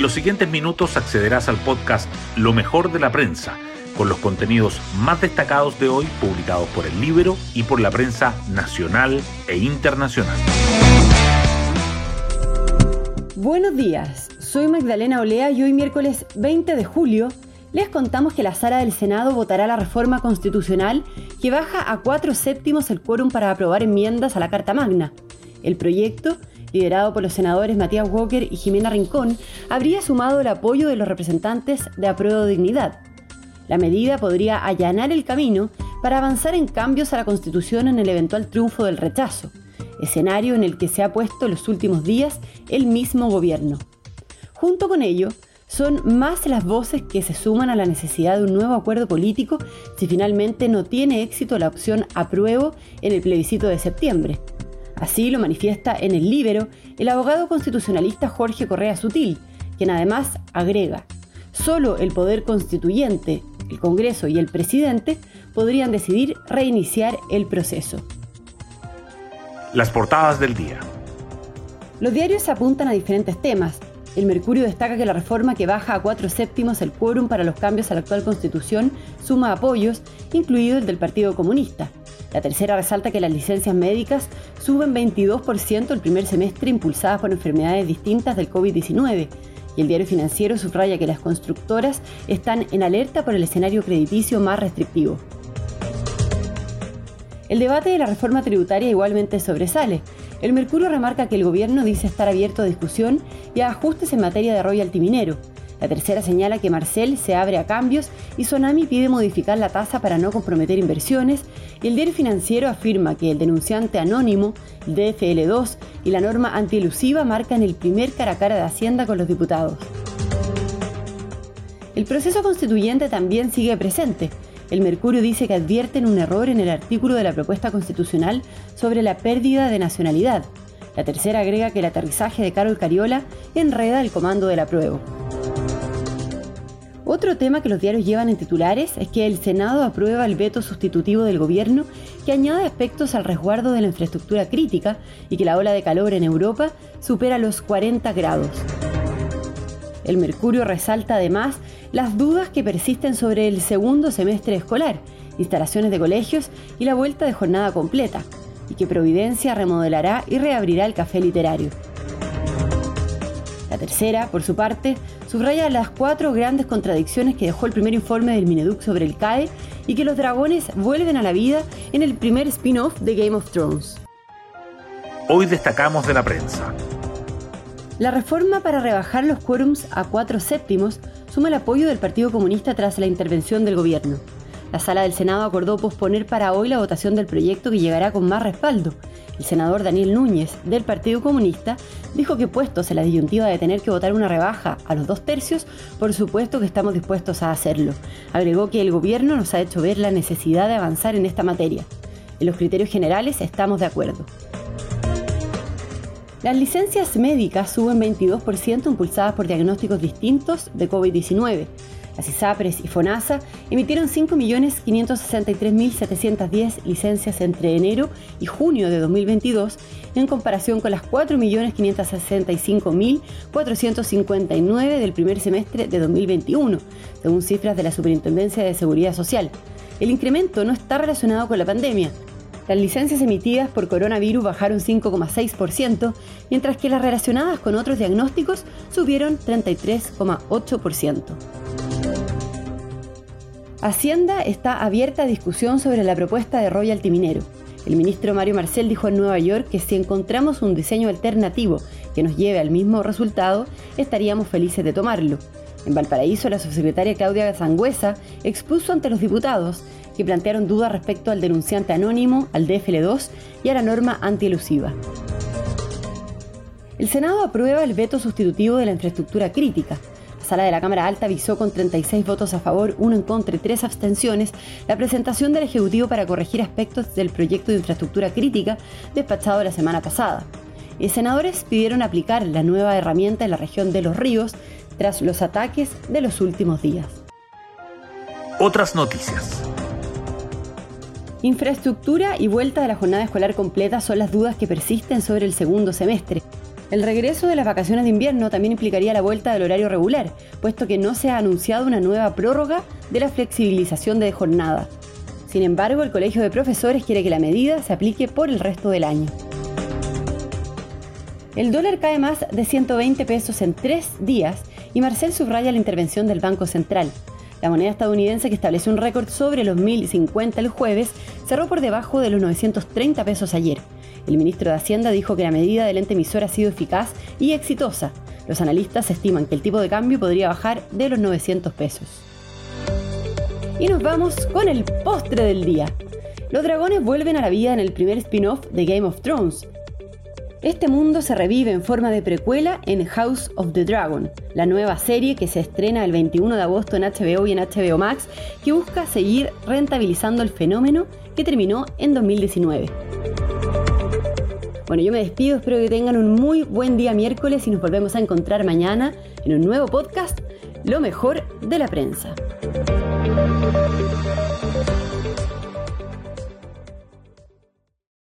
En los siguientes minutos accederás al podcast Lo mejor de la prensa, con los contenidos más destacados de hoy publicados por el libro y por la prensa nacional e internacional. Buenos días, soy Magdalena Olea y hoy miércoles 20 de julio les contamos que la sala del Senado votará la reforma constitucional que baja a cuatro séptimos el quórum para aprobar enmiendas a la Carta Magna. El proyecto, liderado por los senadores Matías Walker y Jimena Rincón, habría sumado el apoyo de los representantes de Apruebo Dignidad. La medida podría allanar el camino para avanzar en cambios a la Constitución en el eventual triunfo del rechazo, escenario en el que se ha puesto los últimos días el mismo gobierno. Junto con ello, son más las voces que se suman a la necesidad de un nuevo acuerdo político si finalmente no tiene éxito la opción apruebo en el plebiscito de septiembre. Así lo manifiesta en el Libero el abogado constitucionalista Jorge Correa Sutil, quien además agrega, solo el poder constituyente, el Congreso y el presidente podrían decidir reiniciar el proceso. Las portadas del día. Los diarios apuntan a diferentes temas, el Mercurio destaca que la reforma que baja a cuatro séptimos el quórum para los cambios a la actual constitución suma apoyos, incluido el del Partido Comunista. La tercera resalta que las licencias médicas suben 22% el primer semestre impulsadas por enfermedades distintas del COVID-19. Y el diario financiero subraya que las constructoras están en alerta por el escenario crediticio más restrictivo. El debate de la reforma tributaria igualmente sobresale. El Mercurio remarca que el gobierno dice estar abierto a discusión y a ajustes en materia de royalty minero. La tercera señala que Marcel se abre a cambios y Sonami pide modificar la tasa para no comprometer inversiones y el diario financiero afirma que el denunciante anónimo, el DFL2 y la norma antielusiva marcan el primer cara a cara de Hacienda con los diputados. El proceso constituyente también sigue presente. El Mercurio dice que advierten un error en el artículo de la propuesta constitucional sobre la pérdida de nacionalidad. La tercera agrega que el aterrizaje de Carol Cariola enreda el comando del apruebo. Otro tema que los diarios llevan en titulares es que el Senado aprueba el veto sustitutivo del gobierno que añade aspectos al resguardo de la infraestructura crítica y que la ola de calor en Europa supera los 40 grados. El Mercurio resalta además las dudas que persisten sobre el segundo semestre escolar, instalaciones de colegios y la vuelta de jornada completa, y que Providencia remodelará y reabrirá el café literario. La tercera, por su parte, subraya las cuatro grandes contradicciones que dejó el primer informe del Mineduc sobre el CAE y que los dragones vuelven a la vida en el primer spin-off de Game of Thrones. Hoy destacamos de la prensa. La reforma para rebajar los quórums a cuatro séptimos suma el apoyo del Partido Comunista tras la intervención del gobierno. La sala del Senado acordó posponer para hoy la votación del proyecto que llegará con más respaldo. El senador Daniel Núñez, del Partido Comunista, dijo que puestos en la disyuntiva de tener que votar una rebaja a los dos tercios, por supuesto que estamos dispuestos a hacerlo. Agregó que el gobierno nos ha hecho ver la necesidad de avanzar en esta materia. En los criterios generales estamos de acuerdo. Las licencias médicas suben 22% impulsadas por diagnósticos distintos de COVID-19. Las ISAPRES y FONASA emitieron 5.563.710 licencias entre enero y junio de 2022 en comparación con las 4.565.459 del primer semestre de 2021, según cifras de la Superintendencia de Seguridad Social. El incremento no está relacionado con la pandemia, las licencias emitidas por coronavirus bajaron 5,6%, mientras que las relacionadas con otros diagnósticos subieron 33,8%. Hacienda está abierta a discusión sobre la propuesta de royalty minero. El ministro Mario Marcel dijo en Nueva York que si encontramos un diseño alternativo que nos lleve al mismo resultado, estaríamos felices de tomarlo. En Valparaíso, la subsecretaria Claudia Zangüesa expuso ante los diputados que plantearon dudas respecto al denunciante anónimo, al DFL2 y a la norma antielusiva. El Senado aprueba el veto sustitutivo de la infraestructura crítica. La sala de la Cámara Alta avisó con 36 votos a favor, uno en contra y tres abstenciones la presentación del Ejecutivo para corregir aspectos del proyecto de infraestructura crítica despachado la semana pasada. Los senadores pidieron aplicar la nueva herramienta en la región de los ríos tras los ataques de los últimos días. Otras noticias. Infraestructura y vuelta de la jornada escolar completa son las dudas que persisten sobre el segundo semestre. El regreso de las vacaciones de invierno también implicaría la vuelta del horario regular, puesto que no se ha anunciado una nueva prórroga de la flexibilización de jornada. Sin embargo, el Colegio de Profesores quiere que la medida se aplique por el resto del año. El dólar cae más de 120 pesos en tres días y Marcel subraya la intervención del Banco Central. La moneda estadounidense, que estableció un récord sobre los 1.050 el jueves, cerró por debajo de los 930 pesos ayer. El ministro de Hacienda dijo que la medida del ente emisor ha sido eficaz y exitosa. Los analistas estiman que el tipo de cambio podría bajar de los 900 pesos. Y nos vamos con el postre del día. Los dragones vuelven a la vida en el primer spin-off de Game of Thrones. Este mundo se revive en forma de precuela en House of the Dragon, la nueva serie que se estrena el 21 de agosto en HBO y en HBO Max, que busca seguir rentabilizando el fenómeno que terminó en 2019. Bueno, yo me despido, espero que tengan un muy buen día miércoles y nos volvemos a encontrar mañana en un nuevo podcast, Lo mejor de la prensa.